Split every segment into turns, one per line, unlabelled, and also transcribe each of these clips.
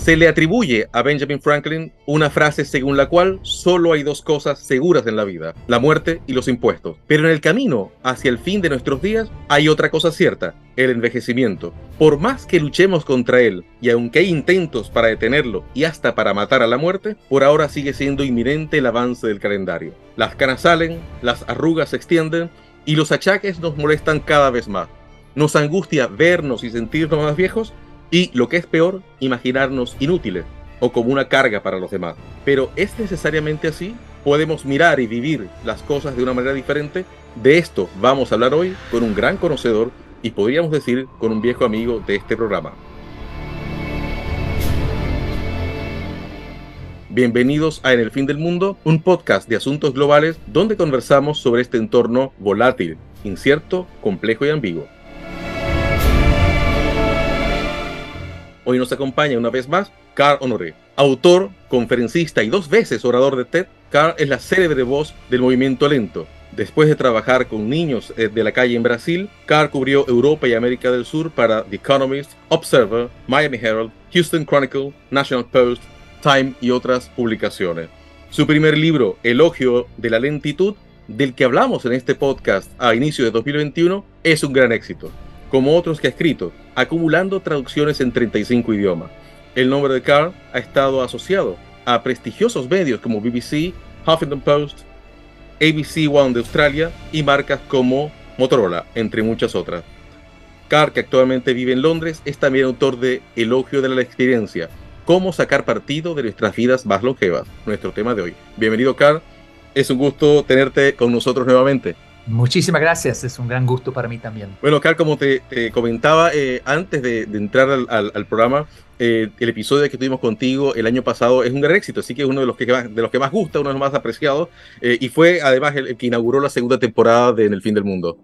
Se le atribuye a Benjamin Franklin una frase según la cual solo hay dos cosas seguras en la vida, la muerte y los impuestos. Pero en el camino hacia el fin de nuestros días hay otra cosa cierta, el envejecimiento. Por más que luchemos contra él, y aunque hay intentos para detenerlo y hasta para matar a la muerte, por ahora sigue siendo inminente el avance del calendario. Las canas salen, las arrugas se extienden y los achaques nos molestan cada vez más. Nos angustia vernos y sentirnos más viejos y, lo que es peor, imaginarnos inútiles o como una carga para los demás. Pero ¿es necesariamente así? ¿Podemos mirar y vivir las cosas de una manera diferente? De esto vamos a hablar hoy con un gran conocedor y podríamos decir con un viejo amigo de este programa. Bienvenidos a En el Fin del Mundo, un podcast de asuntos globales donde conversamos sobre este entorno volátil, incierto, complejo y ambiguo. Hoy nos acompaña una vez más Carl Honoré, autor, conferencista y dos veces orador de TED. Carl es la célebre voz del movimiento lento. Después de trabajar con niños eh, de la calle en Brasil, Carl cubrió Europa y América del Sur para The Economist, Observer, Miami Herald, Houston Chronicle, National Post, Time y otras publicaciones. Su primer libro, Elogio de la Lentitud, del que hablamos en este podcast a inicio de 2021, es un gran éxito como otros que ha escrito, acumulando traducciones en 35 idiomas. El nombre de Carl ha estado asociado a prestigiosos medios como BBC, Huffington Post, ABC One de Australia y marcas como Motorola, entre muchas otras. Carl, que actualmente vive en Londres, es también autor de Elogio de la Experiencia, cómo sacar partido de nuestras vidas más longevas, nuestro tema de hoy. Bienvenido, Carl. Es un gusto tenerte con nosotros nuevamente.
Muchísimas gracias, es un gran gusto para mí también.
Bueno, Carl, como te, comentaba eh, antes de, entrar al, programa, eh, el episodio que tuvimos contigo el año pasado es un gran éxito, así que es uno de los que, de los que más gusta, uno de los más apreciados, eh, y fue además el, que inauguró la segunda temporada de En el fin del mundo.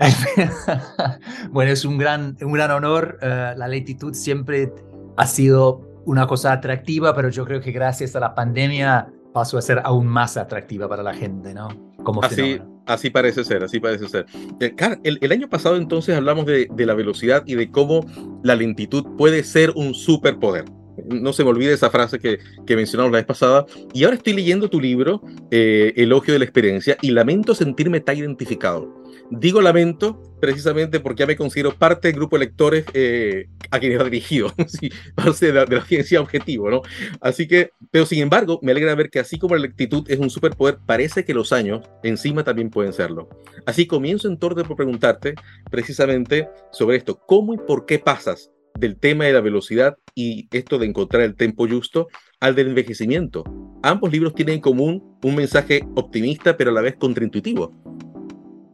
bueno, es un gran, un gran honor. la lentitud siempre ha sido una cosa atractiva, pero yo creo que gracias a la pandemia pasó a ser aún más atractiva para la gente, ¿no?
Como así, así parece ser, así parece ser. Eh, el, año pasado entonces hablamos de, la velocidad y de cómo la lentitud puede ser un superpoder. No se me olvide esa frase que, que mencionamos la vez pasada. Y ahora estoy leyendo tu libro, eh, Elogio de la Experiencia, y lamento sentirme tan identificado. Digo lamento precisamente porque ya me considero parte del grupo de lectores eh, a quienes ha dirigido, parte de la, audiencia objetivo, ¿no? Así que, pero sin embargo, me alegra ver que así como la lentitud es un superpoder, parece que los años encima también pueden serlo. Así comienzo entonces por preguntarte precisamente sobre esto, ¿cómo y por qué pasas del tema de la velocidad y esto de encontrar el tiempo justo al del envejecimiento? Ambos libros tienen en común un mensaje optimista pero a la vez contraintuitivo.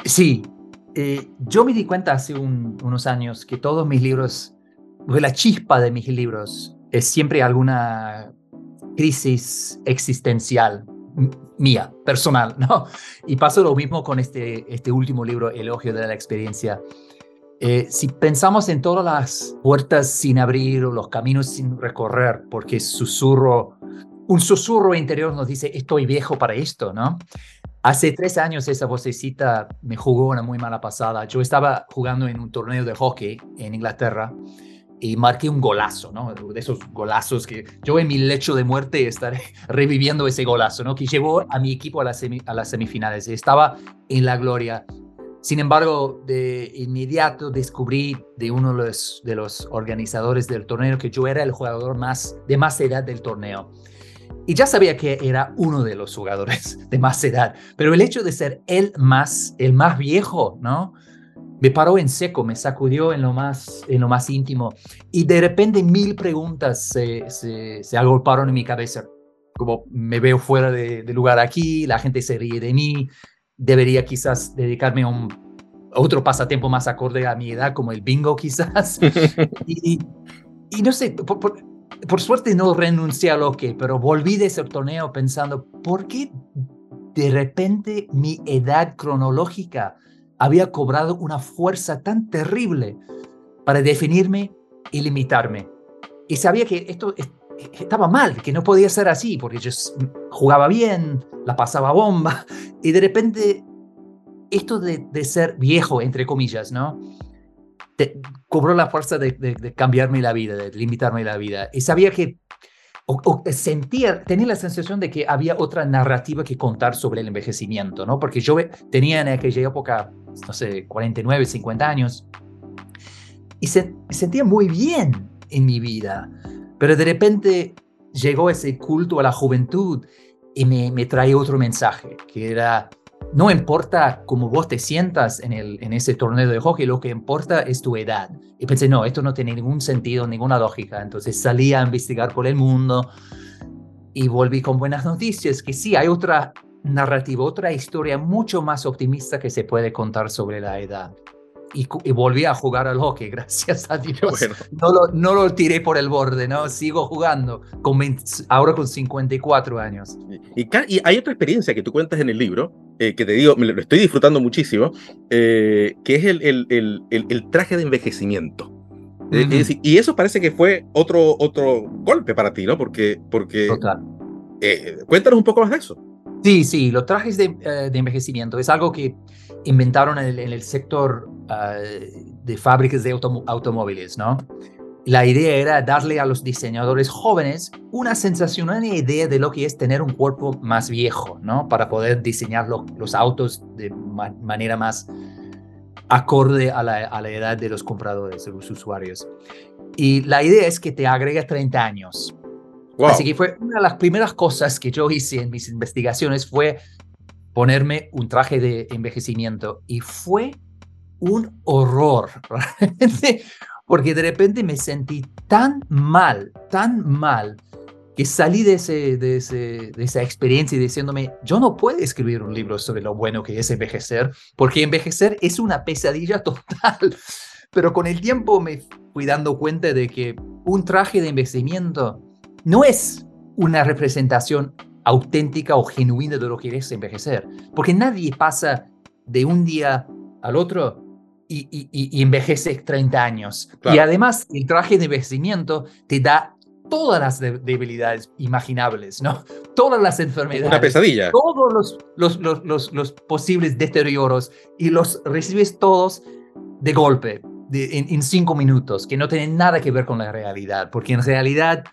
Sí, eh, yo me di cuenta hace unos años que todos mis libros, la chispa de mis libros es siempre alguna crisis existencial mía, personal, ¿no? Y pasó lo mismo con este, este último libro, Elogio de la Experiencia. Eh, si pensamos en todas las puertas sin abrir o los caminos sin recorrer, porque susurro, un susurro interior nos dice, estoy viejo para esto, ¿no? Hace tres años esa vocecita me jugó una muy mala pasada. Yo estaba jugando en un torneo de hockey en Inglaterra y marqué un golazo, ¿no? De esos golazos que yo en mi lecho de muerte estaré reviviendo ese golazo, ¿no? Que llevó a mi equipo a, las semifinales. Estaba en la gloria. Sin embargo, de inmediato descubrí de uno de los, de los organizadores del torneo que yo era el jugador más de más edad del torneo. Y ya sabía que era uno de los jugadores de más edad, pero el hecho de ser el más, el más viejo, ¿no? Me paró en seco, me sacudió en lo más, en lo más íntimo. Y de repente mil preguntas se, se, agolparon en mi cabeza. Como me veo fuera de, lugar aquí, la gente se ríe de mí, debería quizás dedicarme a un otro pasatiempo más acorde a mi edad, como el bingo quizás. y, y, no sé, por, por suerte no renuncié a lo que, pero volví de ese torneo pensando, ¿por qué de repente mi edad cronológica había cobrado una fuerza tan terrible para definirme y limitarme? Y sabía que esto estaba mal, que no podía ser así, porque yo jugaba bien, la pasaba bomba, y de repente esto de, ser viejo, entre comillas, ¿no? cobró la fuerza de, de, cambiarme la vida, de limitarme la vida. Y sabía que, sentía, tenía la sensación de que había otra narrativa que contar sobre el envejecimiento, ¿no? Porque yo tenía en aquella época, no sé, 49, 50 años, y se, sentía muy bien en mi vida, pero de repente llegó ese culto a la juventud y me, me trae otro mensaje, que era, no importa cómo vos te sientas en, el, en ese torneo de hockey, lo que importa es tu edad. Y pensé, no, esto no tiene ningún sentido, ninguna lógica. Entonces salí a investigar por el mundo y volví con buenas noticias, que sí, hay otra narrativa, otra historia mucho más optimista que se puede contar sobre la edad y, volví a jugar al hockey, gracias a Dios. No, lo, no lo tiré por el borde, ¿no? Sigo jugando, con ahora con 54 años.
Y, y, hay otra experiencia que tú cuentas en el libro, eh, que te digo, me lo estoy disfrutando muchísimo, eh, que es el, el, el, el, traje de envejecimiento. Eh, y eso parece que fue otro, otro golpe para ti, ¿no? Porque, porque Total. cuéntanos un poco más de eso.
Sí, sí, los trajes de, de envejecimiento es algo que inventaron en el, sector ah, de fábricas de automóviles, ¿no? La idea era darle a los diseñadores jóvenes una sensación, una idea de lo que es tener un cuerpo más viejo, ¿no? Para poder diseñar los autos de manera más acorde a la, a la, edad de los compradores, de los usuarios. Y la idea es que te agrega 30 años. Así que fue una de las primeras cosas que yo hice en mis investigaciones fue ponerme un traje de envejecimiento y fue un horror, porque de repente me sentí tan mal, tan mal, que salí de, ese, de, ese, de esa experiencia diciéndome, yo no puedo escribir un libro sobre lo bueno que es envejecer, porque envejecer es una pesadilla total. Pero con el tiempo me fui dando cuenta de que un traje de envejecimiento no es una representación auténtica o genuina de lo que es envejecer. Porque nadie pasa de un día al otro y, y, envejece 30 años. Y además el traje de envejecimiento te da todas las debilidades imaginables, ¿no? Todas las enfermedades.
Una pesadilla.
Todos los, los, los, los, los posibles deterioros y los recibes todos de golpe, de, en, en, cinco minutos, que no tienen nada que ver con la realidad, porque en realidad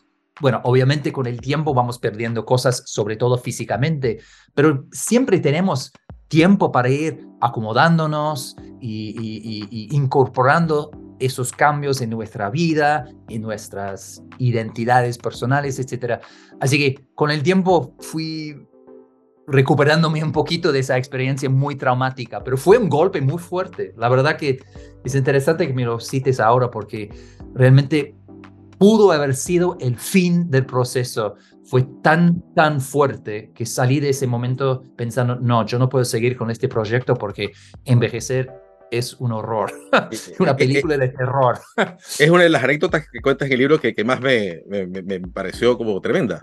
bueno, obviamente con el tiempo vamos perdiendo cosas, sobre todo físicamente, pero siempre tenemos tiempo para ir acomodándonos y, incorporando esos cambios en nuestra vida, en nuestras identidades personales, etc. Así que con el tiempo fui recuperándome un poquito de esa experiencia muy traumática, pero fue un golpe muy fuerte. La verdad que es interesante que me lo cites ahora porque realmente pudo haber sido el fin del proceso. Fue tan, tan fuerte que salí de ese momento pensando, no, yo no puedo seguir con este proyecto porque envejecer es un horror, una película de terror.
Es una de las anécdotas que cuentas en el libro que, que más me, me, pareció como tremenda.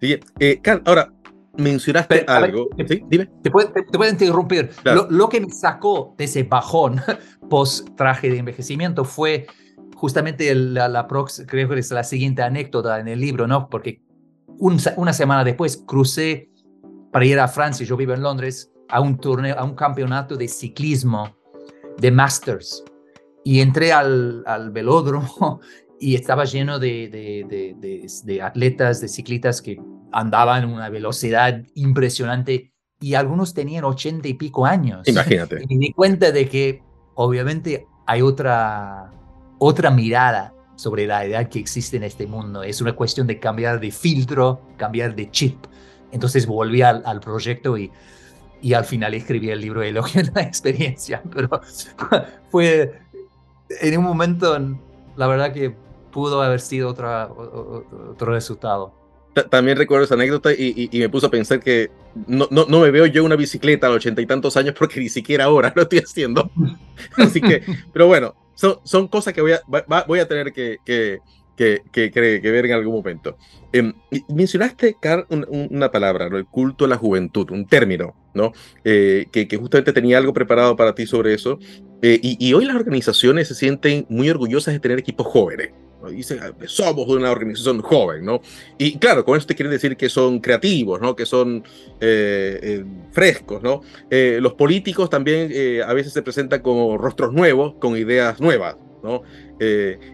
Eh, Carl, ahora, mencionaste algo. ¿Sí? Dime.
Te puedo, te, interrumpir. Lo, lo, que me sacó de ese bajón post traje de envejecimiento fue justamente la, la creo que es la siguiente anécdota en el libro, ¿no? Porque una semana después crucé para ir a Francia, yo vivo en Londres, a un torneo, a un campeonato de ciclismo de Masters. Y entré al, al velódromo y estaba lleno de, de, de, de, atletas, de ciclistas que andaban en una velocidad impresionante y algunos tenían ochenta y pico años.
Imagínate.
Y me di cuenta de que obviamente hay otra otra mirada sobre la edad que existe en este mundo. Es una cuestión de cambiar de filtro, cambiar de chip. Entonces volví al, proyecto y, y al final escribí el libro de la experiencia. Pero fue en un momento, la verdad que pudo haber sido otra, otro resultado.
También recuerdo esa anécdota y, y, me puso a pensar que no, no, no, me veo yo una bicicleta a los ochenta y tantos años porque ni siquiera ahora lo estoy haciendo. Así que, pero bueno, son, cosas que voy a, voy a tener que, que, que, que, ver en algún momento. Eh, mencionaste, Carl, una palabra, el culto a la juventud, un término, ¿no? Eh, que, justamente tenía algo preparado para ti sobre eso. Eh, y, hoy las organizaciones se sienten muy orgullosas de tener equipos jóvenes. Dicen, ah, somos una organización joven, ¿no? Y claro, con esto quiere decir que son creativos, ¿no? Que son eh, eh, frescos, ¿no? los políticos también a veces se presentan como rostros nuevos, con ideas nuevas, ¿no?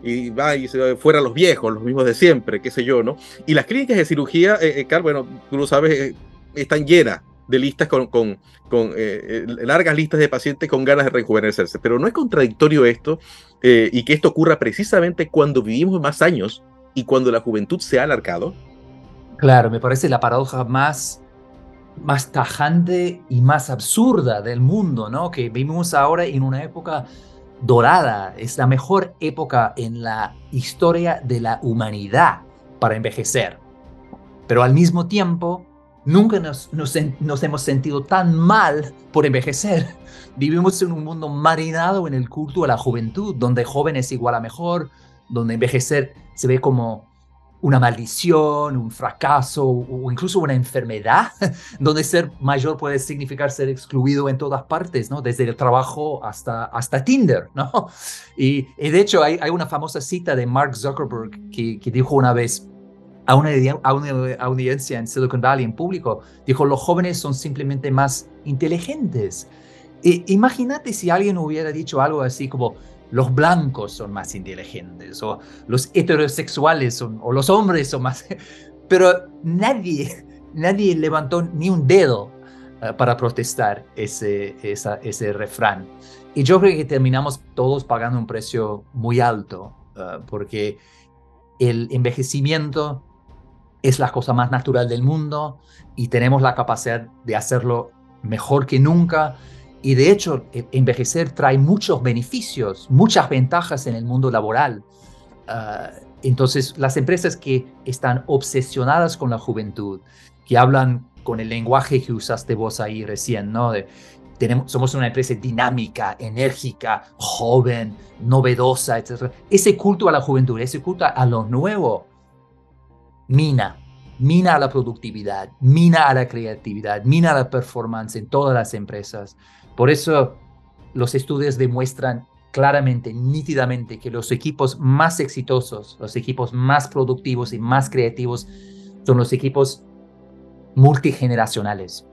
y va y se fuera los viejos, los mismos de siempre, qué sé yo, ¿no? Y las clínicas de cirugía, eh, Carl, bueno, tú lo sabes, están llenas de listas con, con, eh, eh, largas listas de pacientes con ganas de rejuvenecerse. Pero no es contradictorio esto eh, y que esto ocurra precisamente cuando vivimos más años y cuando la juventud se ha alargado.
Claro, me parece la paradoja más, más tajante y más absurda del mundo, ¿no? Que vivimos ahora en una época dorada, es la mejor época en la historia de la humanidad para envejecer. Pero al mismo tiempo, Nunca nos, hemos sentido tan mal por envejecer. Vivimos en un mundo marinado en el culto a la juventud, donde joven es igual a mejor, donde envejecer se ve como una maldición, un fracaso o incluso una enfermedad, donde ser mayor puede significar ser excluido en todas partes, ¿no? Desde el trabajo hasta, hasta Tinder, ¿no? Y, de hecho hay, una famosa cita de Mark Zuckerberg que dijo una vez, a una, audiencia en Silicon Valley en público, dijo, los jóvenes son simplemente más inteligentes. E, imagínate si alguien hubiera dicho algo así como, los blancos son más inteligentes, o los heterosexuales son, o los hombres son más... Pero nadie, nadie levantó ni un dedo eh, para protestar ese, ese refrán. Y yo creo que terminamos todos pagando un precio muy alto, eh, porque el envejecimiento es la cosa más natural del mundo y tenemos la capacidad de hacerlo mejor que nunca. Y de hecho, e, envejecer trae muchos beneficios, muchas ventajas en el mundo laboral. Ah, entonces, las empresas que están obsesionadas con la juventud, que hablan con el lenguaje que usaste vos ahí recién, ¿no? Tenemos, somos una empresa dinámica, enérgica, joven, novedosa, etc. Ese culto a la juventud, ese culto a lo nuevo, mina, mina a la productividad, mina a la creatividad, mina la performance en todas las empresas. Por eso los estudios demuestran claramente, nítidamente, que los equipos más exitosos, los equipos más productivos y más creativos son los equipos multigeneracionales.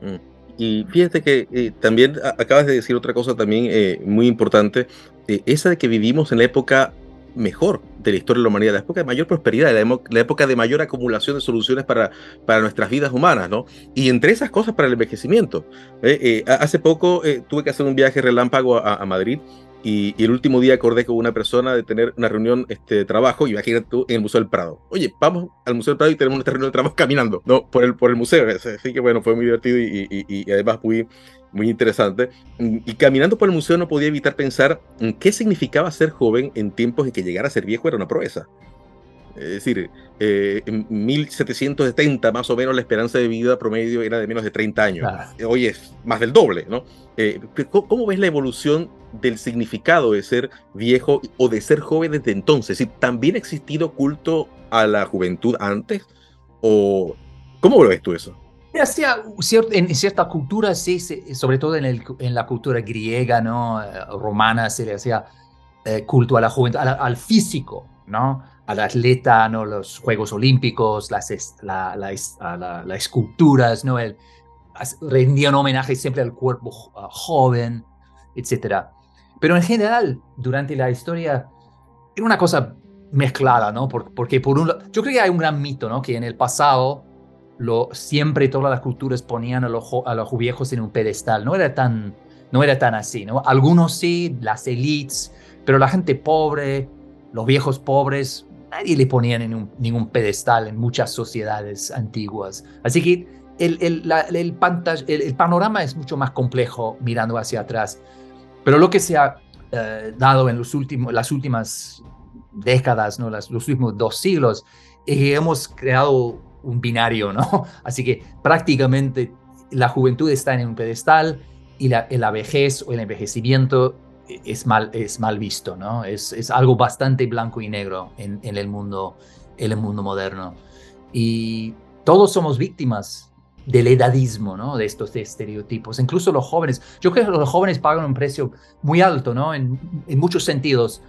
Mm. Y fíjate que eh, también acabas de decir otra cosa también eh, muy importante, eh, esa de que vivimos en la época mejor de la historia de la humanidad, la época de mayor prosperidad, la, época de mayor acumulación de soluciones para, para nuestras vidas humanas, ¿no? Y entre esas cosas para el envejecimiento. ¿eh? Eh, hace poco eh, tuve que hacer un viaje relámpago a, Madrid y, el último día acordé con una persona de tener una reunión este, de trabajo, y imagínate tú, en el Museo del Prado. Oye, vamos al Museo del Prado y tenemos nuestra reunión de trabajo caminando, ¿no? Por el, por el museo. Así que bueno, fue muy divertido y, y además muy, muy interesante. Y caminando por el museo no podía evitar pensar en qué significaba ser joven en tiempos en que llegar a ser viejo era una proeza. Es decir, eh, en 1770 más o menos la esperanza de vida promedio era de menos de 30 años. Hoy es más del doble, ¿no? Eh, ¿Cómo ves la evolución del significado de ser viejo o de ser joven desde entonces? ¿Si ¿También ha existido culto a la juventud antes? ¿O cómo lo ves tú eso?
en cierta cultura, sí, sobre todo en, el, en, la cultura griega, ¿no? Eh, romana, se le hacía eh, culto a la juventud, al, físico, ¿no? Al atleta, ¿no? Los Juegos Olímpicos, las, la, las esculturas, ¿no? El, rendían homenaje siempre al cuerpo joven, etc. Pero en general, durante la historia, era una cosa mezclada, ¿no? Porque por un yo creo que hay un gran mito, ¿no? Que en el pasado lo, siempre todas las culturas ponían a los, a los viejos en un pedestal. No era tan, no era tan así, ¿no? Algunos sí, las elites, pero la gente pobre, los viejos pobres, nadie le ponían en ningún pedestal en muchas sociedades antiguas. Así que el, el, el, panorama es mucho más complejo mirando hacia atrás. Pero lo que se ha eh, dado en los últimos, las últimas décadas, ¿no? los últimos dos siglos, es que hemos creado un binario, ¿no? Así que prácticamente la juventud está en un pedestal y la, vejez o el envejecimiento es mal, es mal visto, ¿no? Es, es algo bastante blanco y negro en, el mundo, el mundo moderno. Y todos somos víctimas del edadismo, ¿no? De estos estereotipos, incluso los jóvenes. Yo creo que los jóvenes pagan un precio muy alto, ¿no? En, en muchos sentidos.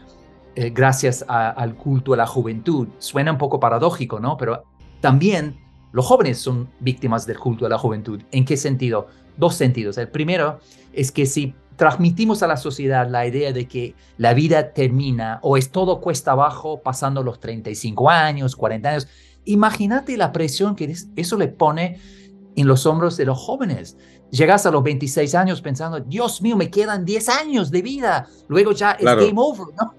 eh, gracias al culto a la juventud. Suena un poco paradójico, ¿no? Pero también los jóvenes son víctimas del culto a la juventud. ¿En qué sentido? Dos sentidos. El primero es que si transmitimos a la sociedad la idea de que la vida termina o es todo cuesta abajo pasando los 35 años, 40 años, imagínate la presión que eso le pone en los hombros de los jóvenes. Llegas a los 26 años pensando, Dios mío, me quedan 10 años de vida. Luego ya es game over, ¿no?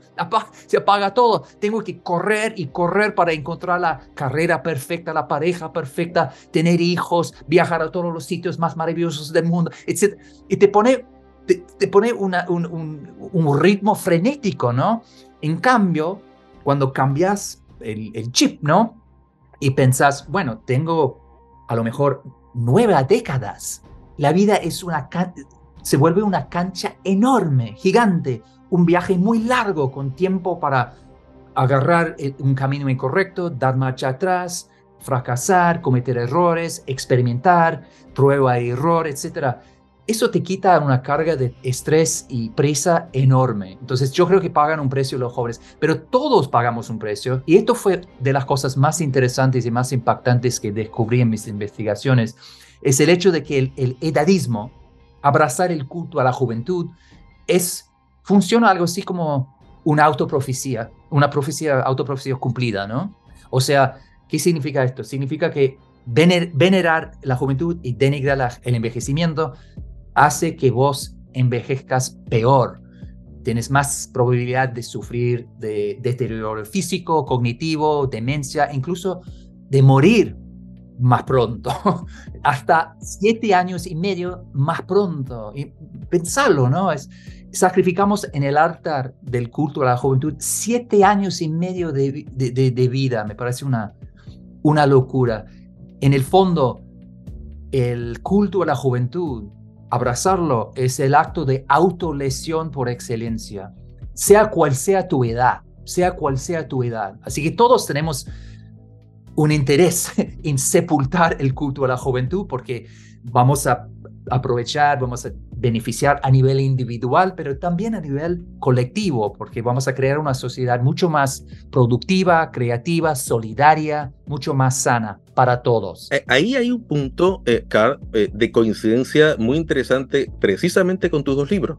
Se apaga todo. Tengo que correr y correr para encontrar la carrera perfecta, la pareja perfecta, tener hijos, viajar a todos los sitios más maravillosos del mundo, etc. Y te pone, te, pone una, un, un, un, ritmo frenético, ¿no? En cambio, cuando cambias el, el chip, ¿no? Y pensás, bueno, tengo a lo mejor nueve décadas la vida es una se vuelve una cancha enorme, gigante, un viaje muy largo con tiempo para agarrar eh, un camino incorrecto, dar marcha atrás, fracasar, cometer errores, experimentar, prueba y error, etc. Eso te quita una carga de estrés y prisa enorme. Entonces yo creo que pagan un precio los jóvenes, pero todos pagamos un precio. Y esto fue de las cosas más interesantes y más impactantes que descubrí en mis investigaciones es el hecho de que el, edadismo, abrazar el culto a la juventud, es, funciona algo así como una autoprofecía, una profecía, autoprofecía cumplida, ¿no? O sea, ¿qué significa esto? Significa que venerar la juventud y denigrar el envejecimiento hace que vos envejezcas peor. Tienes más probabilidad de sufrir de deterioro físico, cognitivo, demencia, incluso de morir más pronto, hasta siete años y medio más pronto. Y pensarlo, ¿no? Es, sacrificamos en el altar del culto a la juventud siete años y medio de, de, vida, me parece una, una locura. En el fondo, el culto a la juventud, abrazarlo, es el acto de autolesión por excelencia, sea cual sea tu edad, sea cual sea tu edad. Así que todos tenemos un interés en sepultar el culto a la juventud porque vamos a aprovechar, vamos a beneficiar a nivel individual, pero también a nivel colectivo, porque vamos a crear una sociedad mucho más productiva, creativa, solidaria, mucho más sana para todos.
Eh, ahí hay un punto, eh, Carl, eh, de coincidencia muy interesante precisamente con tus dos libros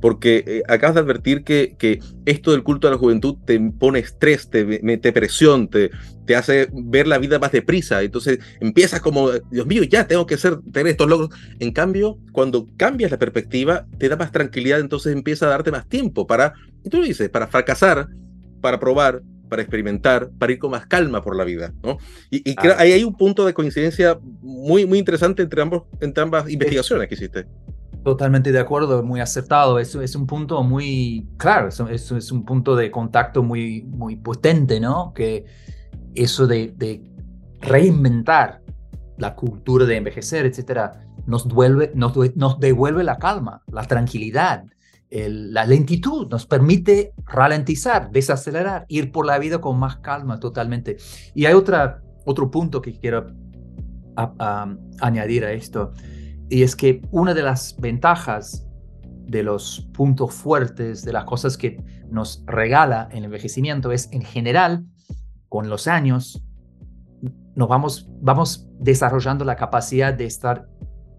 porque eh, acabas de advertir que, que, esto del culto a la juventud te pone estrés, te mete presión, te, te hace ver la vida más deprisa. Entonces empiezas como, Dios mío, ya tengo que hacer, tener estos logros. En cambio, cuando cambias la perspectiva, te da más tranquilidad, entonces empieza a darte más tiempo para, y tú lo dices, para fracasar, para probar, para experimentar, para ir con más calma por la vida, ¿no? Y, y ahí hay un punto de coincidencia muy, muy interesante entre, ambos, entre ambas investigaciones que hiciste.
Totalmente de acuerdo, muy acertado. Eso es un punto muy claro, eso, es un punto de contacto muy, muy potente, ¿no? Que eso de, reinventar la cultura de envejecer, etcétera, nos, devuelve, nos, nos devuelve la calma, la tranquilidad, la lentitud, nos permite ralentizar, desacelerar, ir por la vida con más calma totalmente. Y hay otra, otro punto que quiero añadir a esto y es que una de las ventajas de los puntos fuertes, de las cosas que nos regala el envejecimiento es en general, con los años, nos vamos, vamos desarrollando la capacidad de estar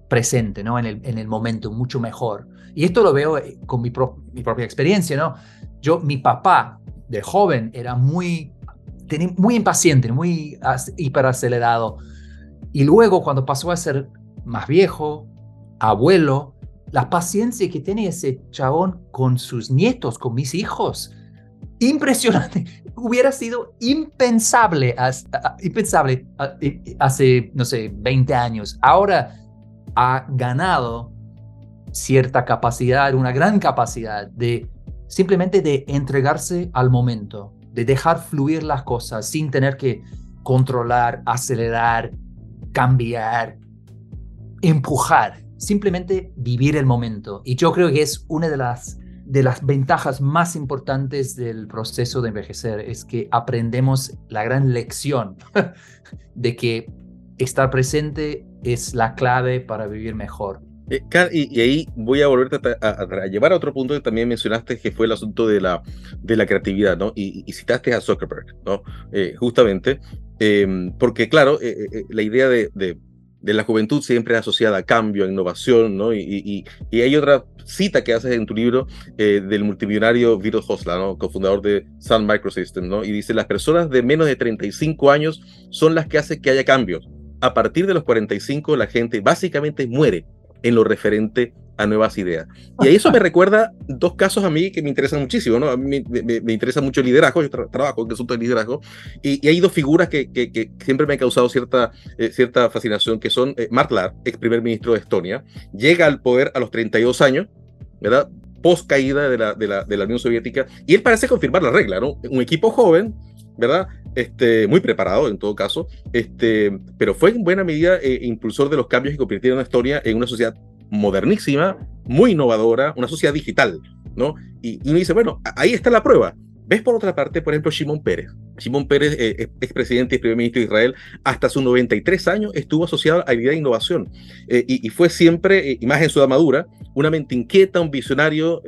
presente ¿no? en, el, en el momento mucho mejor. Y esto lo veo eh, con mi, mi propia experiencia. ¿no? Yo, mi papá de joven era muy, muy impaciente, muy hiperacelerado. Y luego cuando pasó a ser más viejo, abuelo, la paciencia que tiene ese chabón con sus nietos, con mis hijos. Impresionante. Hubiera sido impensable, impensable hace, no sé, 20 años. Ahora ha ganado cierta capacidad, una gran capacidad de simplemente de entregarse al momento, de dejar fluir las cosas sin tener que controlar, acelerar, cambiar, empujar, simplemente vivir el momento. Y yo creo que es una de las, de las ventajas más importantes del proceso de envejecer, es que aprendemos la gran lección de que estar presente es la clave para vivir mejor.
Eh, y, ahí voy a volverte a, llevar a otro punto que también mencionaste, que fue el asunto de la, de la creatividad, ¿no? Y, citaste a Zuckerberg, ¿no? Eh, justamente, em, porque claro, eh, la idea de, de, la juventud siempre asociada a cambio, a innovación, ¿no? Y, hay otra cita que haces en tu libro del multimillonario Vito Hosla, ¿no? Cofundador de Sun Microsystems, ¿no? Y dice, las personas de menos de 35 años son las que hacen que haya cambios. A partir de los 45 la gente básicamente muere en lo referente a nuevas ideas. Y eso me recuerda dos casos a mí que me interesan muchísimo, ¿no? A mí me, interesa mucho el liderazgo, yo trabajo en asunto de liderazgo, y, hay dos figuras que, que, siempre me han causado cierta, eh, cierta fascinación, que son eh, Mark ex primer ministro de Estonia, llega al poder a los 32 años, ¿verdad? Post caída de la, de la, de la Unión Soviética, y él parece confirmar la regla, ¿no? Un equipo joven, ¿verdad? Este, muy preparado en todo caso, este, pero fue en buena medida eh, impulsor de los cambios que convirtieron a Estonia en una sociedad modernísima, muy innovadora, una sociedad digital, ¿no? Y, y uno dice, bueno, ahí está la prueba. Ves por otra parte, por ejemplo, Shimon Pérez. Shimon Pérez, eh, expresidente y primer ministro de Israel, hasta sus 93 años estuvo asociado a la idea de innovación eh, y, fue siempre, eh, y más en su edad madura, una mente inquieta, un visionario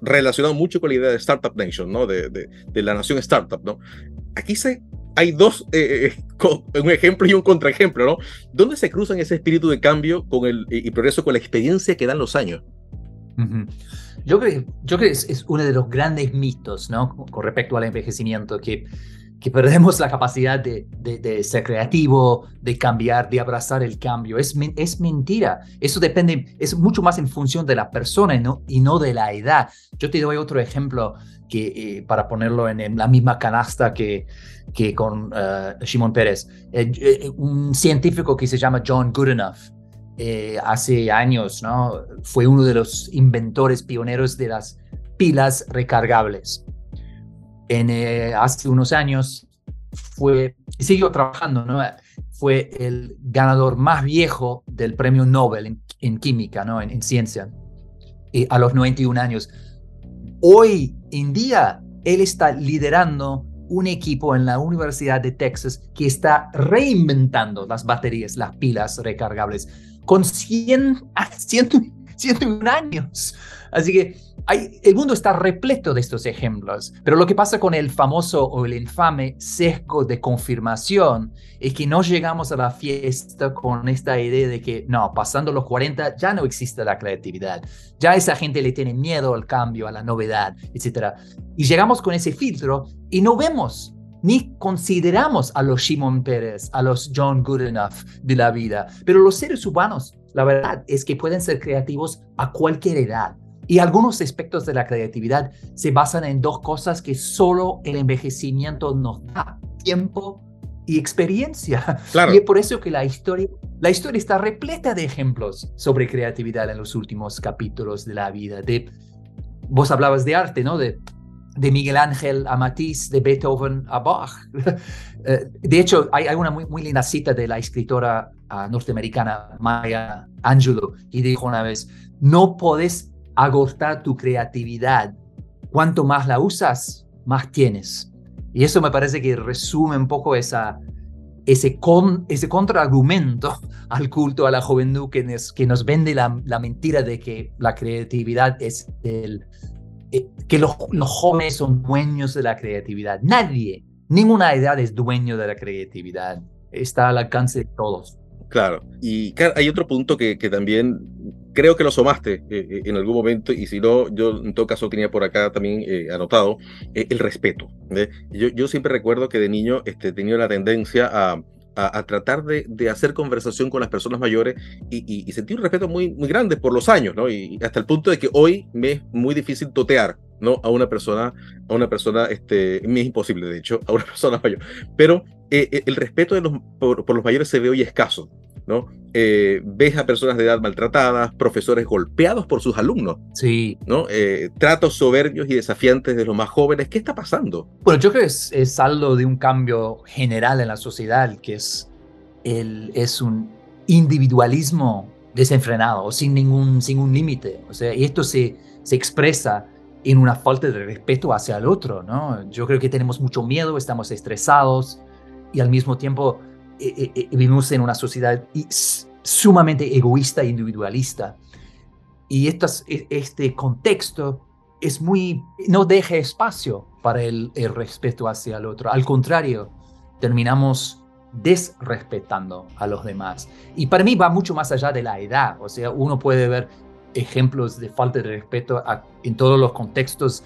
relacionado mucho con la idea de Startup Nation, ¿no? De, de, la nación startup, ¿no? Aquí se, hay dos, un ejemplo y un contraejemplo, ¿no? ¿Dónde se cruzan ese espíritu de cambio con el, y progreso con la experiencia que dan los años?
Yo creo, yo creo que es, uno de los grandes mitos ¿no? con respecto al envejecimiento, que, que perdemos la capacidad de, de, ser creativo, de cambiar, de abrazar el cambio. Es, es mentira. Eso depende, es mucho más en función de la persona y no, y no de la edad. Yo te doy otro ejemplo que, eh, para ponerlo en, la misma canasta que, que con uh, Shimon Pérez. Eh, un científico que se llama John Goodenough eh, hace años, ¿no? Fue uno de los inventores pioneros de las pilas recargables. En, eh, hace unos años fue, siguió trabajando, ¿no? Fue el ganador más viejo del premio Nobel en, química, ¿no? En, ciencia, y a los 91 años. Hoy en día, él está liderando un equipo en la Universidad de Texas que está reinventando las baterías, las pilas recargables. Con 100, 101 años. Así que el mundo está repleto de estos ejemplos, pero lo que pasa con el famoso o el infame sesgo de confirmación es que no llegamos a la fiesta con esta idea de que no, pasando los 40 ya no existe la creatividad, ya esa gente le tiene miedo al cambio, a la novedad, etc. Y llegamos con ese filtro y no vemos ni consideramos a los Shimon Pérez, a los John Goodenough de la vida. Pero los seres humanos, la verdad es que pueden ser creativos a cualquier edad. Y algunos aspectos de la creatividad se basan en dos cosas que solo el envejecimiento nos da, tiempo y experiencia. Y es por eso que la historia, la historia está repleta de ejemplos sobre creatividad en los últimos capítulos de la vida. De, vos hablabas de arte, ¿no? De de Miguel Ángel a Matisse, de Beethoven a Bach. Eh, de hecho, hay, una muy, linda cita de la escritora ah, norteamericana Maya Angelou, y dijo una vez, no puedes agotar tu creatividad. Cuanto más la usas, más tienes. Y eso me parece que resume un poco esa, ese, con, ese contraargumento al culto a la juventud que nos, que nos vende la, la mentira de que la creatividad es el eh, que los, jóvenes son dueños de la creatividad. Nadie, ninguna edad es dueño de la creatividad. Está al alcance de todos.
Claro, y hay otro punto que, que también creo que lo somaste eh, eh, en algún momento, y si no, yo en todo caso tenía por acá también anotado, el respeto. Yo, yo, siempre recuerdo que de niño este, tenía la tendencia a, a, tratar de, hacer conversación con las personas mayores y, y, sentí un respeto muy, muy grande por los años, ¿no? Y hasta el punto de que hoy me es muy difícil totear, ¿no? A una persona, a una persona, este, me es imposible, de hecho, a una persona mayor. Pero eh, eh, el respeto por, por, los mayores se ve hoy escaso. ¿No? Eh, ves a personas de edad maltratadas, profesores golpeados por sus alumnos.
Sí.
¿no? Eh, tratos soberbios y desafiantes de los más jóvenes. ¿Qué está pasando?
Bueno, yo creo que es, es algo de un cambio general en la sociedad, que es, el, es un individualismo desenfrenado, sin ningún, sin un límite. O sea, y esto se, se expresa en una falta de respeto hacia el otro, ¿no? Yo creo que tenemos mucho miedo, estamos estresados y al mismo tiempo vivimos en una sociedad sumamente egoísta e individualista. Y estas, e, este contexto es muy, no deja espacio para el, el respeto hacia el otro. Al contrario, terminamos desrespetando a los demás. Y para mí va mucho más allá de la edad. O sea, uno puede ver ejemplos de falta de respeto en todos los contextos,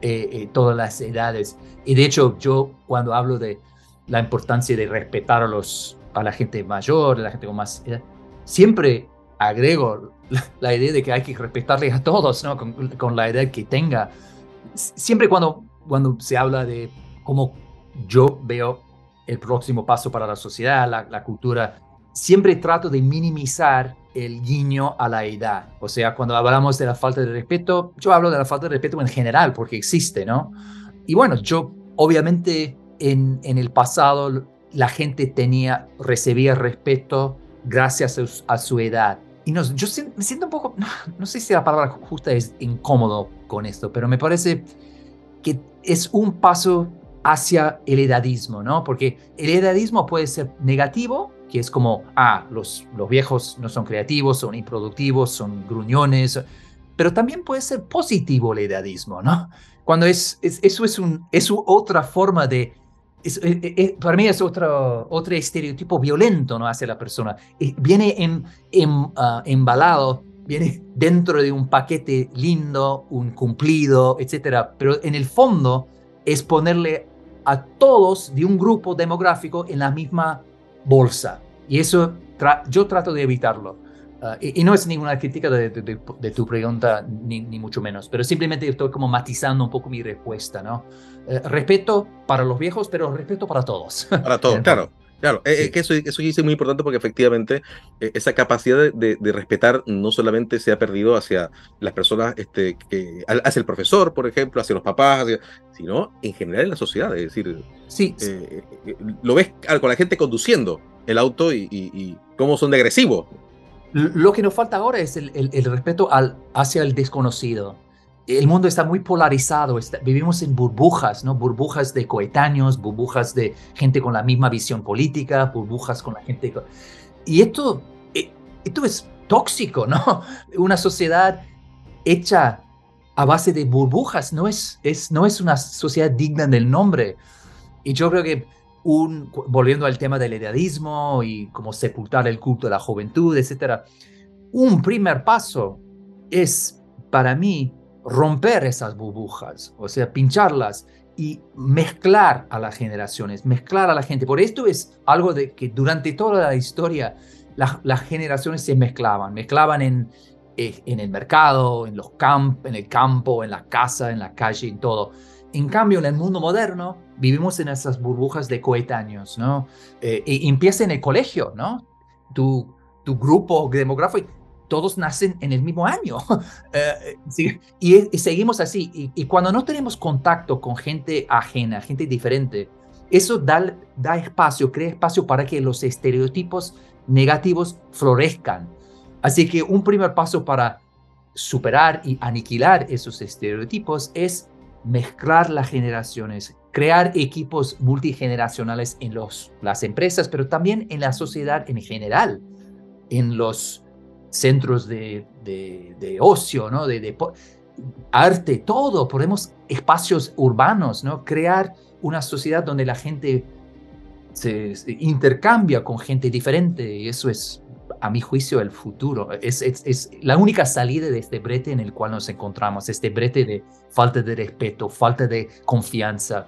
eh, eh, todas las edades. Y de hecho, yo cuando hablo de la importancia de respetar a, los, a la gente mayor, a la gente con más edad, siempre agrego la, idea de que hay que respetarles a todos, ¿no? Con, con, la edad que tenga. Siempre cuando, cuando se habla de cómo yo veo el próximo paso para la sociedad, la, la cultura, siempre trato de minimizar el guiño a la edad. O sea, cuando hablamos de la falta de respeto, yo hablo de la falta de respeto en general, porque existe, ¿no? Y bueno, yo obviamente en, en el pasado la gente tenía, recibía respeto gracias a su, edad. Y no, yo me siento un poco, no, sé si la palabra justa es incómodo con esto, pero me parece que es un paso hacia el edadismo, ¿no? Porque el edadismo puede ser negativo, que es como, ah, los, los viejos no son creativos, son improductivos, son gruñones, pero también puede ser positivo el edadismo, ¿no? Cuando es, eso es, un, es otra forma de es, eh, eh, eh, para mí es otro, otro estereotipo violento ¿no? hacia la persona. viene en, ah, embalado, viene dentro de un paquete lindo, un cumplido, etc. Pero en el fondo es ponerle a todos de un grupo demográfico en la misma bolsa. Y eso yo trato de evitarlo. Ah, y, no es ninguna crítica de, tu pregunta, ni, mucho menos, pero simplemente estoy como matizando un poco mi respuesta, ¿no? Eh, respeto para los viejos, pero respeto para todos.
Para todos, claro. Claro, eh, eh, que eso, eso es muy importante porque efectivamente esa capacidad de, respetar no solamente se ha perdido hacia las personas, este, que, hacia el profesor, por ejemplo, hacia los papás, sino en general en la sociedad. Es decir, sí. lo ves con la gente conduciendo el auto y, y cómo son de agresivos.
Lo que nos falta ahora es el, respeto al, hacia el desconocido. El mundo está muy polarizado, vivimos en burbujas, ¿no? Burbujas de coetáneos, burbujas de gente con la misma visión política, burbujas con la gente... Y esto, eh, esto es tóxico, ¿no? Una sociedad hecha a base de burbujas no es, es, no es una sociedad digna del nombre. Y yo creo que un, volviendo al tema del edadismo y cómo sepultar el culto de la juventud, etc., un primer paso es para mí romper esas burbujas, o sea, pincharlas y mezclar a las generaciones, mezclar a la gente. Por esto es algo de que durante toda la historia las generaciones se mezclaban, mezclaban en, eh, en el mercado, en, los camp, en el campo, en la casa, en la calle, en todo. En cambio, en el mundo moderno, vivimos en esas burbujas de coetáneos, ¿no? Eh, y empieza en el colegio, ¿no? Tu, tu grupo demográfico, todos nacen en el mismo año. Eh, y, seguimos así. Y, cuando no tenemos contacto con gente ajena, gente diferente, eso da, da espacio, crea espacio para que los estereotipos negativos florezcan. Así que un primer paso para superar y aniquilar esos estereotipos es mezclar las generaciones, crear equipos multigeneracionales en los, las empresas, pero también en la sociedad en general, en los centros de, de, ocio, ¿no? de, arte, todo. Podemos espacios urbanos, ¿no? crear una sociedad donde la gente se, se intercambia con gente diferente y eso es a mi juicio, el futuro. Es, es, la única salida de este brete en el cual nos encontramos, este brete de falta de respeto, falta de confianza,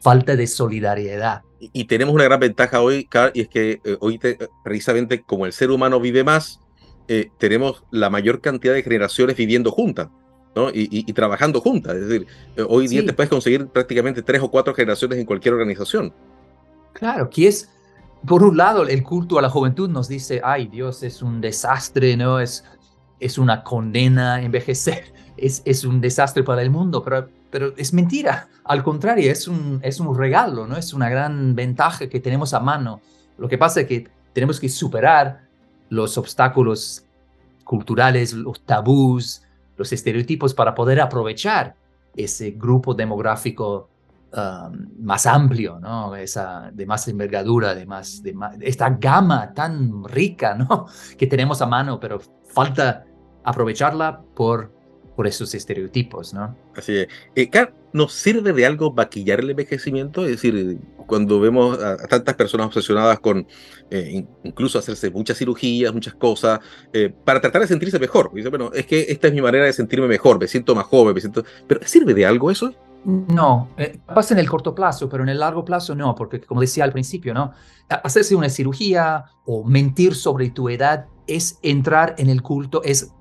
falta de solidaridad.
Y, tenemos una gran ventaja hoy, Carl, y es que eh, hoy precisamente como el ser humano vive más, eh, tenemos la mayor cantidad de generaciones viviendo juntas. ¿no? Y, trabajando juntas. Es decir, eh, hoy día te puedes conseguir prácticamente tres o cuatro generaciones en cualquier organización.
Claro, que es, por un lado, el culto a la juventud nos dice, ay Dios, es un desastre, ¿no? Es, es una condena envejecer, es, es un desastre para el mundo, pero, pero es mentira. Al contrario, es un, es un regalo, ¿no? Es una gran ventaja que tenemos a mano. Lo que pasa es que tenemos que superar los obstáculos culturales, los tabús, los estereotipos para poder aprovechar ese grupo demográfico Um, más amplio, ¿no? Esa, de más envergadura, de más, de esta gama tan rica, ¿no? Que tenemos a mano, pero falta aprovecharla por, por esos estereotipos, ¿no?
Así es. Eh, ¿nos sirve de algo maquillar el envejecimiento? Es decir, cuando vemos a, tantas personas obsesionadas con eh, incluso hacerse muchas cirugías, muchas cosas, eh, para tratar de sentirse mejor. Dice, bueno, es que esta es mi manera de sentirme mejor, me siento más joven, me siento... ¿Pero sirve de algo eso?
No, eh, pasa en el corto plazo, pero en el largo plazo no, porque como decía al principio, ¿no? Hacerse una cirugía o mentir sobre tu edad es entrar en el culto, es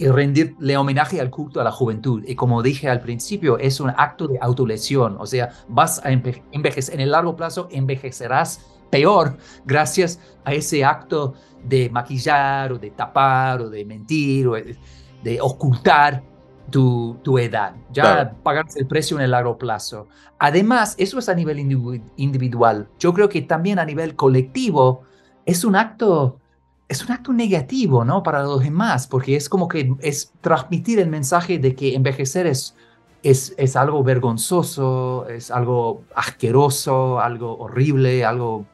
rendirle homenaje al culto a la juventud. Y como dije al principio, es un acto de autolesión, o sea, vas a envejecer, en el largo plazo envejecerás peor gracias a ese acto de maquillar o de tapar o de mentir o de ocultar tu, tu edad, ya pagarse el precio en el largo plazo. Además, eso es a nivel individual. Yo creo que también a nivel colectivo es un acto, es un acto negativo, ¿no? Para los demás, porque es como que es transmitir el mensaje de que envejecer es, es, es algo vergonzoso, es algo asqueroso, algo horrible, algo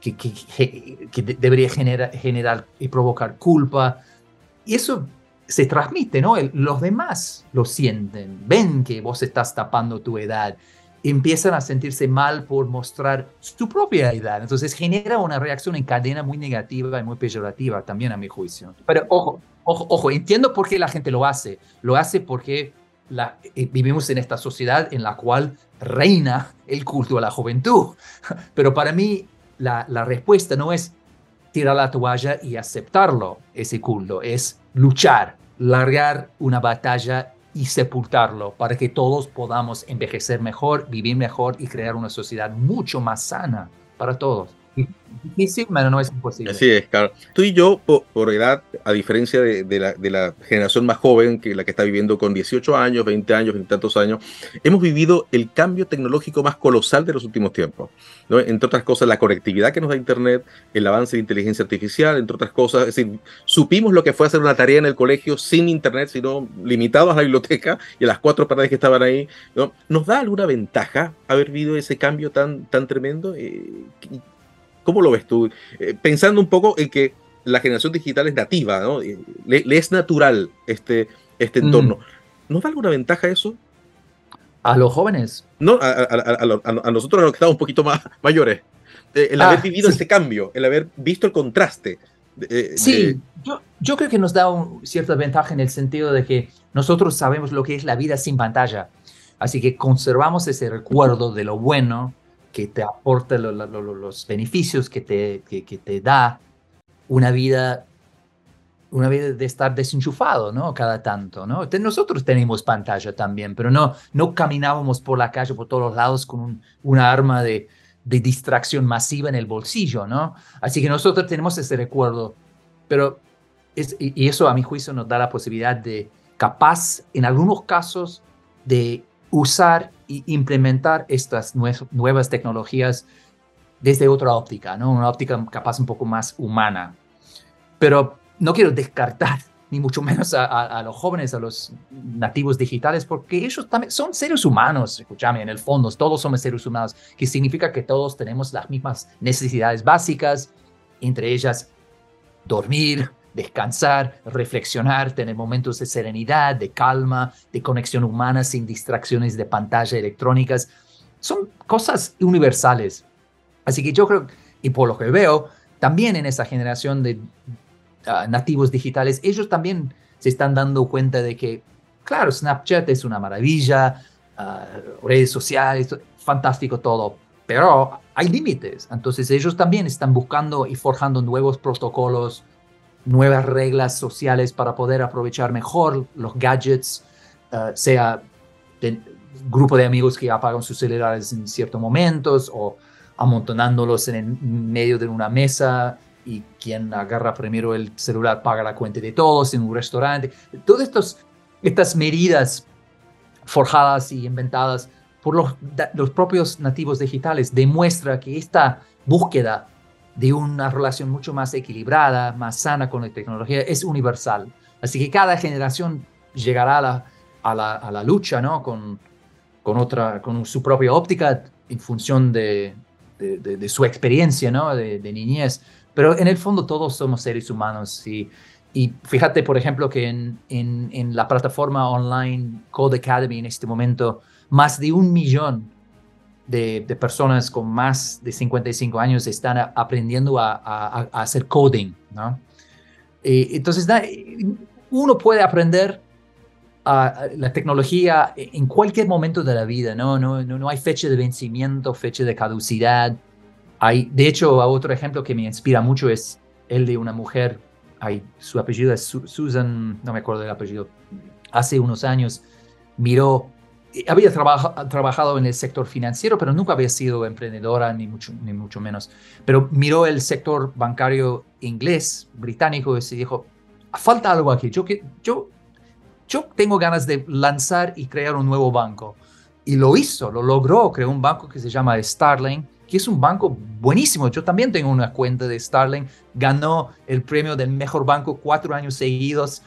que, que, que debería generar, generar y provocar culpa. Y eso se transmite, ¿no? los demás lo sienten, ven que vos estás tapando tu edad, empiezan a sentirse mal por mostrar su propia edad. Entonces genera una reacción en cadena muy negativa y muy peyorativa también a mi juicio. Pero ojo, ojo, ojo, entiendo por qué la gente lo hace. Lo hace porque la, eh, vivimos en esta sociedad en la cual reina el culto a la juventud. Pero para mí la, la respuesta no es tirar la toalla y aceptarlo, ese culto, es luchar, largar una batalla y sepultarlo para que todos podamos envejecer mejor, vivir mejor y crear una sociedad mucho más sana para todos difícil, pero no es imposible.
Así es, claro. Tú y yo, por, edad, a diferencia de, la, de, la, generación más joven, que la que está viviendo con 18 años, 20 años, 20 tantos años, hemos vivido el cambio tecnológico más colosal de los últimos tiempos. ¿no? Entre otras cosas, la conectividad que nos da Internet, el avance de inteligencia artificial, entre otras cosas. Es decir, supimos lo que fue hacer una tarea en el colegio sin Internet, sino limitados a la biblioteca y a las cuatro paredes que estaban ahí. ¿no? ¿Nos da alguna ventaja haber vivido ese cambio tan, tan tremendo? Eh, ¿Cómo lo ves tú? Eh, pensando un poco en que la generación digital es nativa, ¿no? Le, es natural este, este entorno. ¿Nos da alguna ventaja eso?
¿A los jóvenes?
No, a, nosotros a los que estamos un poquito más mayores. Eh, el haber ah, vivido ese cambio, el haber visto el contraste.
Eh, sí, Yo, yo, creo que nos da un, cierta ventaja en el sentido de que nosotros sabemos lo que es la vida sin pantalla. Así que conservamos ese recuerdo de lo bueno que te aporta los beneficios que te, que, te da una vida una vida de estar desenchufado, ¿no? Cada tanto, ¿no? Nosotros tenemos pantalla también, pero no, no caminábamos por la calle, por todos lados con un, una arma de, de, distracción masiva en el bolsillo, ¿no? Así que nosotros tenemos ese recuerdo, pero es, y eso a mi juicio nos da la posibilidad de, capaz, en algunos casos, de usar e implementar estas nuevas tecnologías desde otra óptica, ¿no? Una óptica capaz un poco más humana. Pero no quiero descartar ni mucho menos a, los jóvenes, a los nativos digitales, porque ellos también son seres humanos, escúchame, en el fondo, todos somos seres humanos, que significa que todos tenemos las mismas necesidades básicas, entre ellas dormir, descansar, reflexionar, tener momentos de serenidad, de calma, de conexión humana sin distracciones de pantalla electrónicas. Son cosas universales. Así que yo creo, y por lo que veo, también en esa generación de ah, nativos digitales, ellos también se están dando cuenta de que, claro, Snapchat es una maravilla, ah, redes sociales, fantástico todo, pero hay límites. Entonces ellos también están buscando y forjando nuevos protocolos, nuevas reglas sociales para poder aprovechar mejor los gadgets, uh, sea de, grupo de amigos que apagan sus celulares en ciertos momentos o amontonándolos en el medio de una mesa y quien agarra primero el celular paga la cuenta de todos en un restaurante. Todas estas medidas forjadas y inventadas por los, los propios nativos digitales demuestra que esta búsqueda de una relación mucho más equilibrada, más sana con la tecnología, es universal. Así que cada generación llegará a la, a la, a la lucha ¿no? con, con, otra, con su propia óptica en función de, de, su experiencia ¿no? de, niñez. Pero en el fondo todos somos seres humanos y Y fíjate, por ejemplo, que en, en, la plataforma online Code Academy en este momento, más de un millón de, de personas con más de 55 años están aprendiendo a, a, hacer coding, ¿no? Eh, entonces, uno puede aprender a la tecnología en cualquier momento de la vida, ¿no? No, no, no hay fecha de vencimiento, fecha de caducidad. Hay, de hecho, otro ejemplo que me inspira mucho es el de una mujer, hay, su apellido es Susan, no me acuerdo del apellido, hace unos años miró, había trabajado en el sector financiero, pero nunca había sido emprendedora, ni mucho, ni mucho menos. Pero miró el sector bancario inglés, británico, y se dijo, falta algo aquí. Yo, yo yo tengo ganas de lanzar y crear un nuevo banco. Y lo hizo, lo logró, creó un banco que se llama Starling, que es un banco buenísimo. Yo también tengo una cuenta de Starling, ganó el premio del mejor banco cuatro años seguidos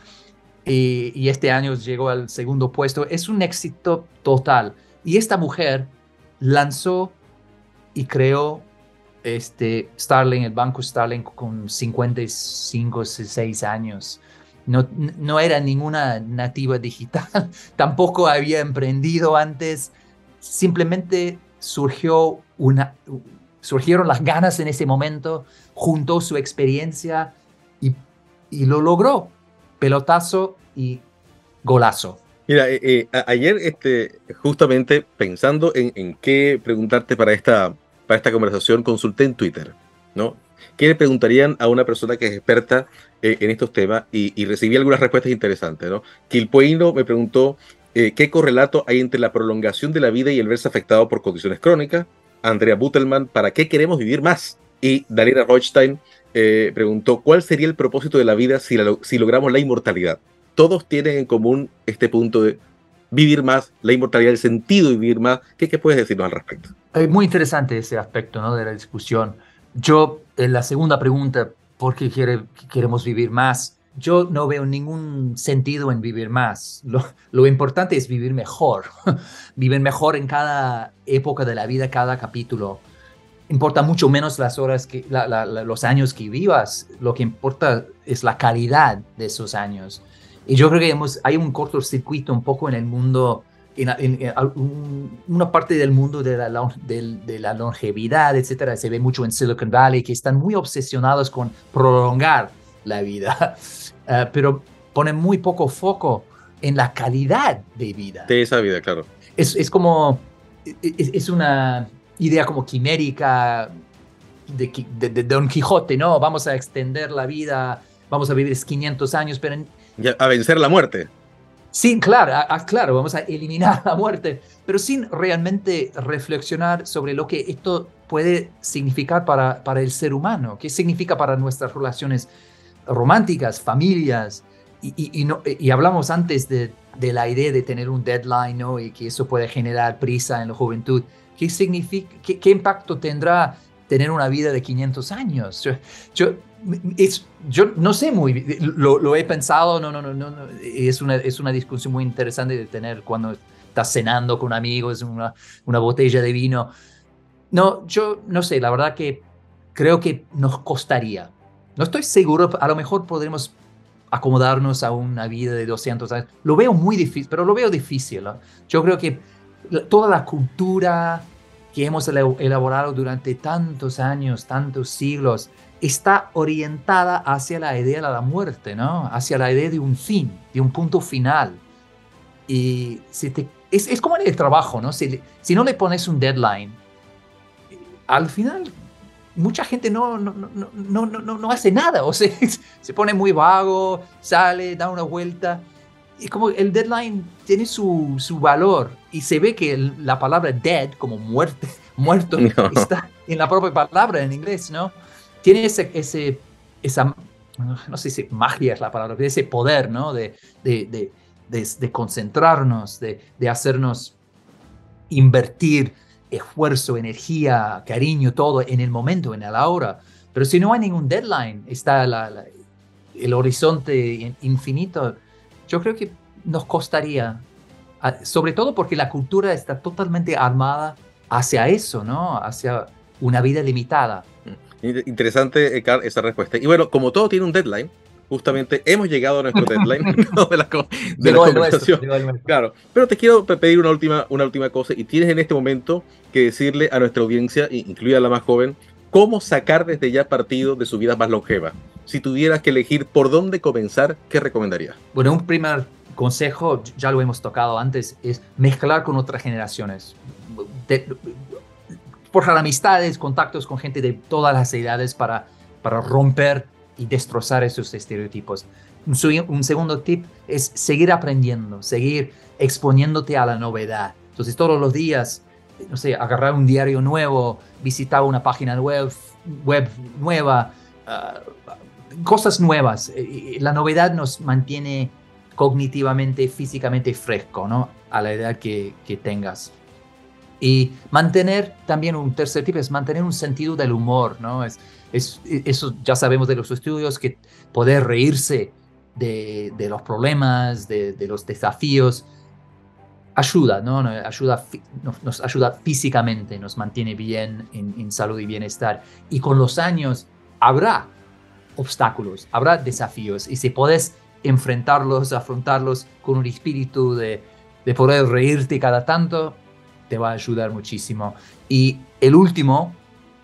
y, este año llegó al segundo puesto. Es un éxito total. Y esta mujer lanzó y creó este Starling, el banco Starling con 55, 66 años. No, era ninguna nativa digital, tampoco había emprendido antes, simplemente surgió una, surgieron las ganas en ese momento, juntó su experiencia y, lo logró. Pelotazo y golazo.
Mira, eh, eh, ayer este, justamente pensando en, qué preguntarte para esta, para esta conversación, consulté en Twitter, ¿no? ¿Qué le preguntarían a una persona que es experta eh, en estos temas? Y, recibí algunas respuestas interesantes. ¿no? Me preguntó qué correlato hay entre la prolongación de la vida y el verse afectado por condiciones crónicas. Andrea Buttelman, ¿para qué queremos vivir más? Y Daniela Rothstein eh, preguntó cuál sería el propósito de la vida si, si logramos la inmortalidad. Todos tienen en común este punto de vivir más, la inmortalidad, el sentido de vivir más. ¿Qué, qué puedes decirnos al respecto?
Es muy interesante ese aspecto ¿no? de la discusión. Yo, en la segunda pregunta, ¿por qué queremos vivir más? Yo no veo ningún sentido en vivir más. Lo, importante es vivir mejor. vivir mejor en cada época de la vida, cada capítulo. Importa mucho menos las horas, que, los años que vivas. Lo que importa es la calidad de esos años. Y yo creo que hay un cortocircuito un poco en el mundo en, una parte del mundo de la, de, la, longevidad, etcétera, se ve mucho en Silicon Valley, que están muy obsesionados con prolongar la vida, eh, pero ponen muy poco foco en la calidad de vida.
De esa vida, claro.
Es, es como, es, es, una idea como quimérica de, de, Don Quijote, ¿no? Vamos a extender la vida, vamos a vivir 500 años, pero...
a vencer la muerte.
Sin, claro, claro, vamos a eliminar la muerte, pero sin realmente reflexionar sobre lo que esto puede significar para, para el ser humano, qué significa para nuestras relaciones románticas, familias. Y, y, no, y hablamos antes de, de, la idea de tener un deadline ¿no? y que eso puede generar prisa en la juventud. ¿Qué, significa, qué, qué impacto tendrá tener una vida de 500 años? Yo, yo es, yo no sé muy bien, lo, he pensado, no, no, no, no, es una, es una discusión muy interesante de tener cuando estás cenando con amigos, una, una botella de vino. No, yo no sé, la verdad que creo que nos costaría. No estoy seguro, a lo mejor podremos acomodarnos a una vida de 200 años. Lo veo muy difícil, pero lo veo difícil. Yo creo que toda la cultura que hemos elaborado durante tantos años, tantos siglos, está orientada hacia la idea de la muerte, ¿no? Hacia la idea de un fin, de un punto final. Y si te, es, como en el trabajo, ¿no? Si, no le pones un deadline, al final mucha gente no, no hace nada, o sea, se pone muy vago, sale, da una vuelta. Y como el deadline tiene su, su valor y se ve que la palabra dead, como muerte, muerto, está en la propia palabra en inglés, ¿no? tiene ese, ese, esa, no sé si magia es la palabra, ese poder, ¿no? De, de, de, concentrarnos, de, hacernos invertir esfuerzo, energía, cariño, todo en el momento, en el ahora. Pero si no hay ningún deadline, está el horizonte infinito, yo creo que nos costaría, sobre todo porque la cultura está totalmente armada hacia eso, ¿no? Hacia una vida limitada.
Interesante, Carl, esa respuesta. Y bueno, como todo tiene un deadline, justamente hemos llegado a nuestro deadline de la, de la conversación. claro, pero te quiero pedir una última, una última cosa y tienes en este momento que decirle a nuestra audiencia, incluida la más joven, cómo sacar desde ya partido de su vida más longeva. Si tuvieras que elegir por dónde comenzar, ¿qué recomendarías?
Bueno, un primer consejo, ya lo hemos tocado antes, es mezclar con otras generaciones. forjar amistades, contactos con gente de todas las edades para, para romper y destrozar esos estereotipos. Un, segundo tip es seguir aprendiendo, seguir exponiéndote a la novedad. Entonces todos los días, no sé, agarrar un diario nuevo, visitar una página web, web nueva, ah, cosas nuevas. Eh, la novedad nos mantiene cognitivamente, físicamente fresco, ¿no? A la edad que, que tengas. Y mantener también un tercer tip es mantener un sentido del humor, ¿no? Es, es, eso ya sabemos de los estudios, que poder reírse de, de los problemas, de, de, los desafíos, ayuda, ¿no? Ayuda, nos, ayuda físicamente, nos mantiene bien en, en salud y bienestar. Y con los años habrá obstáculos, habrá desafíos. Y si puedes enfrentarlos, afrontarlos con un espíritu de, de poder reírte cada tanto, te va a ayudar muchísimo. Y el último,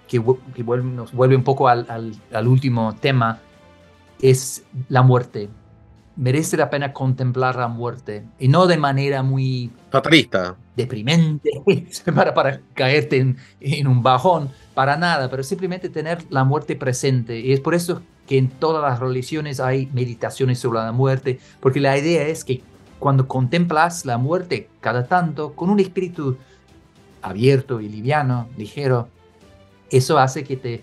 que, nos vuelve un poco al, al, último tema, es la muerte. Merece la pena contemplar la muerte y no de manera muy
fatalista,
deprimente, para, para caerte en, en, un bajón, para nada, pero simplemente tener la muerte presente. Y es por eso que en todas las religiones hay meditaciones sobre la muerte, porque la idea es que cuando contemplas la muerte cada tanto, con un espíritu abierto y liviano, ligero, eso hace que te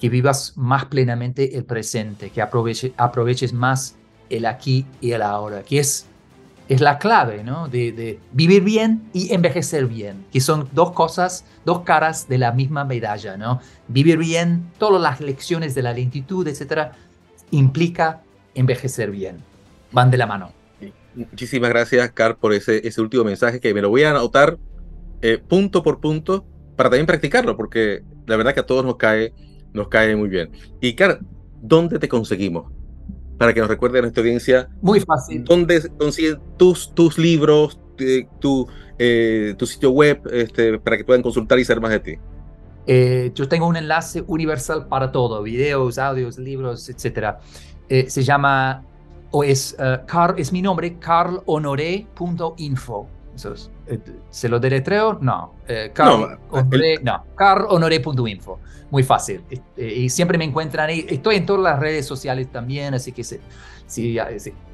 que vivas más plenamente el presente, que aproveche, aproveches más el aquí y el ahora, que es, es la clave ¿no? de, vivir bien y envejecer bien, que son dos cosas, dos caras de la misma medalla. ¿no? Vivir bien, todas las lecciones de la lentitud, etcétera, implica envejecer bien, van de la mano.
Muchísimas gracias, Car, por ese, ese último mensaje que me lo voy a anotar eh, punto por punto para también practicarlo, porque la verdad que a todos nos cae, nos cae muy bien. Y, Car, ¿dónde te conseguimos? Para que nos recuerde a nuestra audiencia.
Muy fácil.
¿Dónde consiguen tus, tus libros, tu, eh, tu sitio web, este, para que puedan consultar y saber más de ti?
Eh, yo tengo un enlace universal para todo, videos, audios, libros, etc. se llama o es, uh, es mi nombre, carlhonoré.info. Eh, ¿Se lo deletreo? No. Eh, Carl, no, carlhonoré.info. Muy fácil. y siempre me encuentran ahí. Estoy en todas las redes sociales también, así que si, si,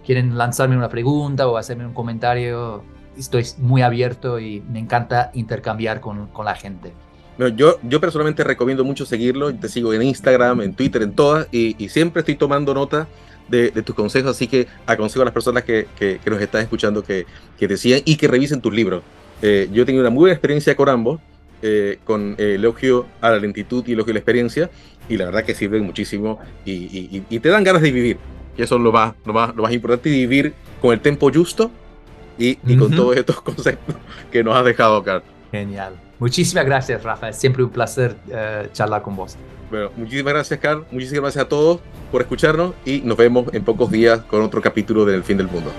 quieren lanzarme una pregunta o hacerme un comentario, estoy muy abierto y me encanta intercambiar con, con la gente.
yo, yo personalmente recomiendo mucho seguirlo. Te sigo en Instagram, en Twitter, en todas, y, y siempre estoy tomando nota de, tus consejos, así que aconsejo a las personas que, que, nos están escuchando que, que te sigan y que revisen tus libros. Eh, yo he tenido una muy buena experiencia con ambos, eh, con elogio a la lentitud y elogio a la experiencia, y la verdad que sirven muchísimo y, y, te dan ganas de vivir, que eso es lo más, lo más, lo más importante, vivir con el tiempo justo y, y con todos estos conceptos que nos has dejado acá.
Genial. Muchísimas gracias, Rafa. Es siempre un placer uh, charlar con vos.
Bueno, muchísimas gracias, Carl. Muchísimas gracias a todos por escucharnos y nos vemos en pocos días con otro capítulo del Fin del Mundo.